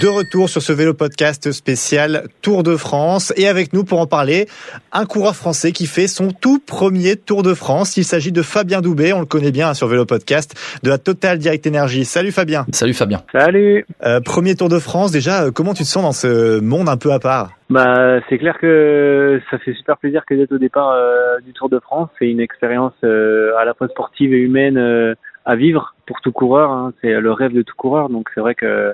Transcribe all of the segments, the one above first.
De retour sur ce vélo podcast spécial Tour de France et avec nous pour en parler, un coureur français qui fait son tout premier Tour de France. Il s'agit de Fabien Doubet, on le connaît bien hein, sur Vélo Podcast, de la Total Direct Energy. Salut Fabien. Salut Fabien. Salut. Euh, premier Tour de France, déjà, euh, comment tu te sens dans ce monde un peu à part? Bah, c'est clair que ça fait super plaisir que d'être au départ euh, du Tour de France. C'est une expérience euh, à la fois sportive et humaine euh, à vivre pour tout coureur. hein. C'est le rêve de tout coureur. Donc c'est vrai que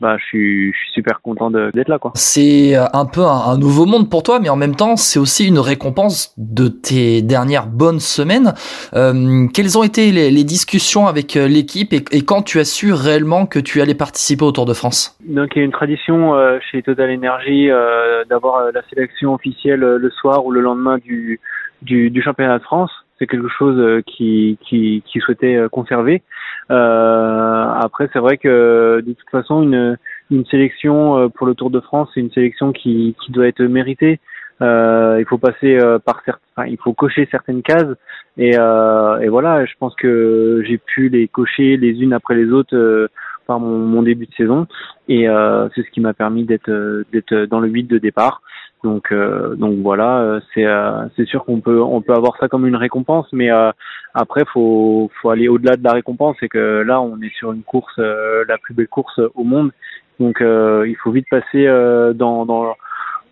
bah, je suis, je suis super content de- d'être là, quoi. C'est euh, un peu un, un nouveau monde pour toi, mais en même temps, c'est aussi une récompense de tes dernières bonnes semaines. Euh, quelles ont été les, les discussions avec euh, l'équipe et, et quand tu as su réellement que tu allais participer au Tour de France? Donc il y a une tradition euh, chez Total Energy euh, d'avoir euh, la sélection officielle euh, le soir ou le lendemain du, du, du championnat de France. C'est quelque chose euh, qui, qui, qui souhaitait euh, conserver. Euh, après, c'est vrai que de toute façon, une, une sélection euh, pour le Tour de France, c'est une sélection qui, qui doit être méritée. Euh, il faut passer par certains, enfin, il faut cocher certaines cases et, euh, et voilà. Je pense que j'ai pu les cocher les unes après les autres par mon, mon début de saison et c'est ce qui m'a permis d'être d'être dans le 8 de départ. Donc euh, donc voilà, euh, c'est euh, c'est sûr qu'on peut on peut avoir ça comme une récompense, mais euh, après faut faut aller au-delà de la récompense, c'est que là on est sur une course euh, la plus belle course au monde, donc euh, il faut vite passer dans dans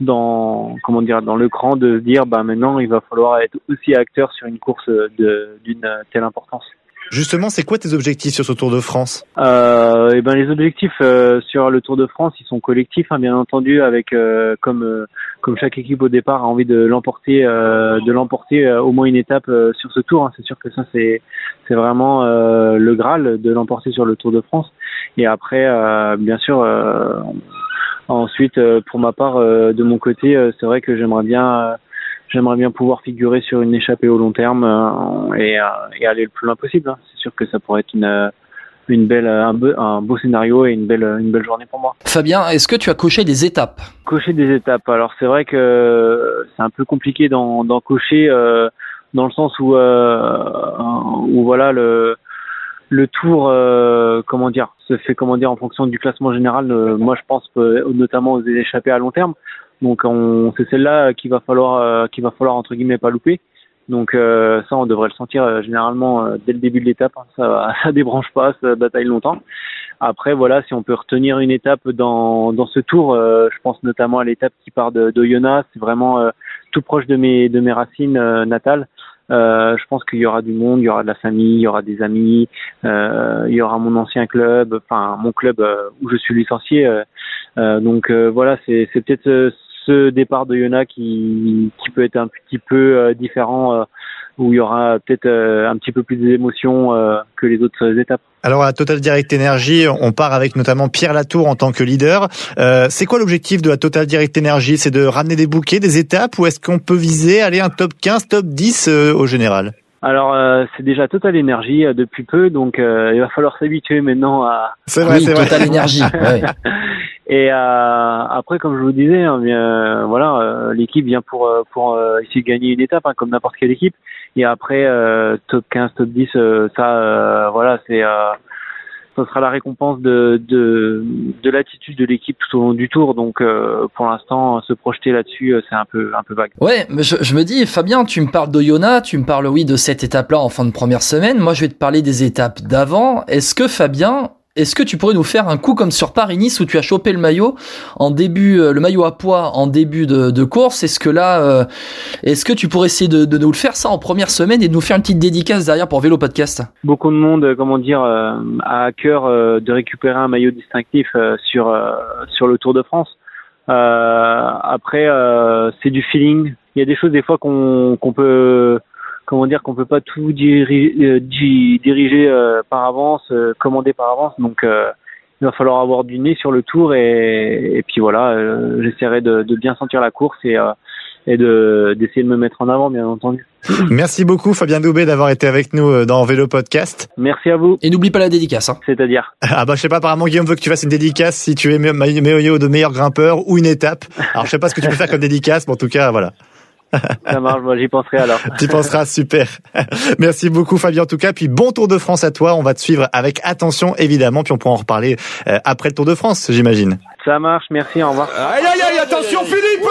dans comment dire dans le cran de dire bah maintenant il va falloir être aussi acteur sur une course de d'une telle importance. Justement, c'est quoi tes objectifs sur ce Tour de France? Euh, et ben les objectifs euh, sur le Tour de France, ils sont collectifs, hein, bien entendu, avec euh, comme euh, comme chaque équipe au départ a envie de l'emporter, euh, de l'emporter euh, au moins une étape sur ce Tour. hein. C'est sûr que ça c'est vraiment le graal de l'emporter sur le Tour de France. Et après, bien sûr, ensuite pour ma part, de mon côté, c'est vrai que j'aimerais bien j'aimerais bien pouvoir figurer sur une échappée au long terme euh, et, euh, et aller le plus loin possible. hein. C'est sûr que ça pourrait être une euh, une belle un beau, un beau scénario et une belle une belle journée pour moi. Fabien, est-ce que tu as coché des étapes? Cocher des étapes. Alors c'est vrai que c'est un peu compliqué d'en cocher euh, dans le sens où où voilà le le tour euh, comment dire se fait comment dire en fonction du classement général. Euh, moi je pense euh, notamment aux échappées à long terme. Donc on c'est celle-là qu'il va falloir euh, qu'il va falloir entre guillemets pas louper. Donc euh, ça, on devrait le sentir euh, généralement dès le début de l'étape. hein. Ça, ça débranche pas, ça bataille longtemps. Après, voilà, si on peut retenir une étape dans dans ce tour, euh, je pense notamment à l'étape qui part de, de Yona. C'est vraiment euh, tout proche de mes de mes racines euh, natales. Je pense qu'il y aura du monde, il y aura de la famille, il y aura des amis, il y aura mon ancien club, enfin mon club où je suis licencié. Euh, donc euh, voilà, c'est peut-être euh, ce départ de Yona qui qui peut être un petit peu différent, où il y aura peut-être un petit peu plus d'émotions que les autres étapes. Alors à Total Direct Energy, on part avec notamment Pierre Latour en tant que leader. C'est quoi l'objectif de la Total Direct Energy? C'est de ramener des bouquets, des étapes, ou est-ce qu'on peut viser aller un top 15, top 10 euh, au général? Alors euh, c'est déjà Total Énergie euh, depuis peu, donc euh, il va falloir s'habituer maintenant à C'est vrai, Oui, c'est vrai. Total Énergie. ouais. et euh, après comme je vous disais, hein, bien, euh, voilà, euh, l'équipe vient pour euh, pour euh, essayer de gagner une étape hein, comme n'importe quelle équipe. Et après euh, top 15, top 10, euh, ça euh, voilà, c'est euh, ça sera la récompense de de, de l'attitude de l'équipe tout au long du tour. Donc euh, pour l'instant, se projeter là-dessus, euh, c'est un peu un peu vague. Ouais, mais je, je me dis, Fabien, tu me parles d'Oyonnax, tu me parles, oui, de cette étape-là en fin de première semaine. Moi, je vais te parler des étapes d'avant. Est-ce que, Fabien, est-ce que tu pourrais nous faire un coup comme sur Paris-Nice où tu as chopé le maillot en début, euh, le maillot à poids en début de, de course? Est-ce que là, euh, est-ce que tu pourrais essayer de, de nous le faire ça en première semaine et de nous faire une petite dédicace derrière pour Vélo Podcast? Beaucoup de monde, euh, comment dire, euh, a à cœur de récupérer un maillot distinctif sur sur le Tour de France. Après, c'est du feeling. Il y a des choses des fois qu'on qu'on peut, comment dire, qu'on peut pas tout euh, di- diriger euh, par avance, euh, commander par avance. Donc, euh, il va falloir avoir du nez sur le Tour et, et puis voilà, euh, j'essaierai de, de bien sentir la course et euh, et de d'essayer de me mettre en avant, bien entendu. Merci beaucoup Fabien Doubé d'avoir été avec nous euh, dans Vélo Podcast. Merci à vous. Et n'oublie pas la dédicace. Hein. C'est-à-dire? Ah bah je sais pas, apparemment Guillaume veut que tu fasses une dédicace si tu es meilleur de meilleur grimpeur ou une étape. Alors je sais pas ce que tu peux faire comme dédicace, mais en tout cas voilà. Ça marche, moi j'y penserai alors. tu penseras, super. Merci beaucoup Fabien en tout cas, puis bon Tour de France à toi, on va te suivre avec attention évidemment, puis on pourra en reparler euh, après le Tour de France j'imagine. Ça marche, merci, au revoir. Aïe aïe aïe, attention Philippe